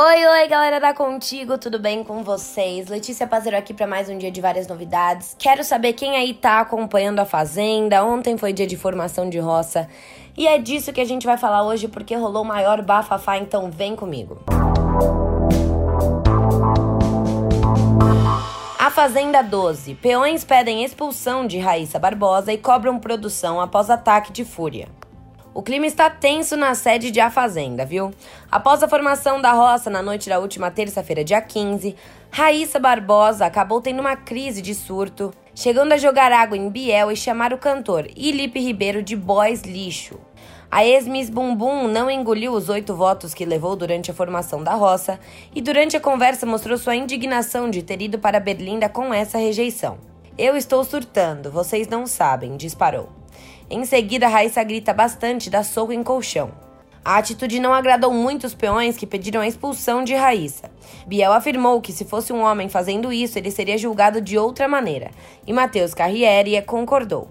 Oi, oi, galera da Contigo, tudo bem com vocês? Letícia Pazeiro aqui para mais um dia de várias novidades. Quero saber quem aí tá acompanhando a Fazenda. Ontem foi dia de formação de roça e é disso que a gente vai falar hoje porque rolou o maior bafafá, então vem comigo. A Fazenda 12. Peões pedem expulsão de Raíssa Barbosa e cobram produção após ataque de fúria. O clima está tenso na sede de A Fazenda, viu? Após a formação da roça na noite da última terça-feira, dia 15, Raíssa Barbosa acabou tendo uma crise de surto, chegando a jogar água em Biel e chamar o cantor Ilipe Ribeiro de boys lixo. A ex-Miss Bumbum não engoliu os oito votos que levou durante a formação da roça e durante a conversa mostrou sua indignação de ter ido para Berlinda com essa rejeição. Eu estou surtando, vocês não sabem, disparou. Em seguida, Raíssa grita bastante dá soco em colchão. A atitude não agradou muito os peões que pediram a expulsão de Raíssa. Biel afirmou que se fosse um homem fazendo isso, ele seria julgado de outra maneira, e Matheus Carriere concordou,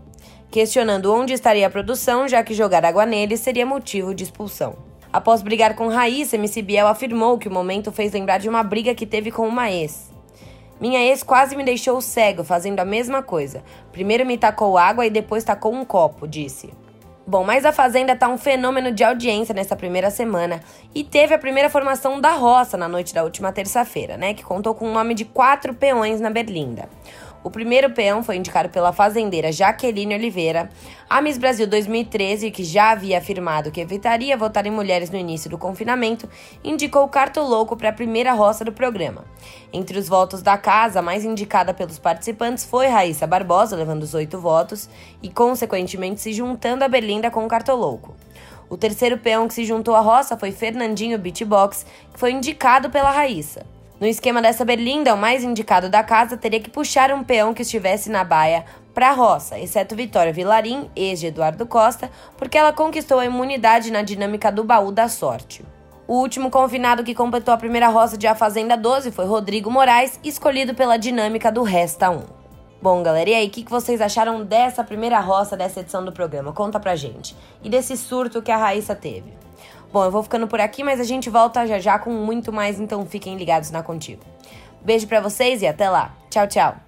questionando onde estaria a produção, já que jogar água nele seria motivo de expulsão. Após brigar com Raíssa, MC Biel afirmou que o momento fez lembrar de uma briga que teve com uma ex. Minha ex quase me deixou cego fazendo a mesma coisa. Primeiro me tacou água e depois tacou um copo, disse. Bom, mas a Fazenda tá um fenômeno de audiência nessa primeira semana e teve a primeira formação da roça na noite da última terça-feira, né? Que contou com o nome de quatro peões na Berlinda. O primeiro peão foi indicado pela fazendeira Jaqueline Oliveira. A Miss Brasil 2013, que já havia afirmado que evitaria votar em mulheres no início do confinamento, indicou o Cartolouco para a primeira roça do programa. Entre os votos da casa, a mais indicada pelos participantes foi Raíssa Barbosa, levando os oito votos, e consequentemente se juntando a Belinda com o Cartolouco. O terceiro peão que se juntou à roça foi Fernandinho Beatbox, que foi indicado pela Raíssa. No esquema dessa berlinda, o mais indicado da casa teria que puxar um peão que estivesse na baia para a roça, exceto Vitória Vilarim, ex de Eduardo Costa, porque ela conquistou a imunidade na dinâmica do baú da sorte. O último confinado que completou a primeira roça de A Fazenda 12 foi Rodrigo Moraes, escolhido pela dinâmica do Resta 1. Bom, galera, e aí, o que vocês acharam dessa primeira roça dessa edição do programa? Conta pra gente. E desse surto que a Raíssa teve. Bom, eu vou ficando por aqui, mas a gente volta já já com muito mais, então fiquem ligados na Contigo. Beijo para vocês e até lá. Tchau, tchau.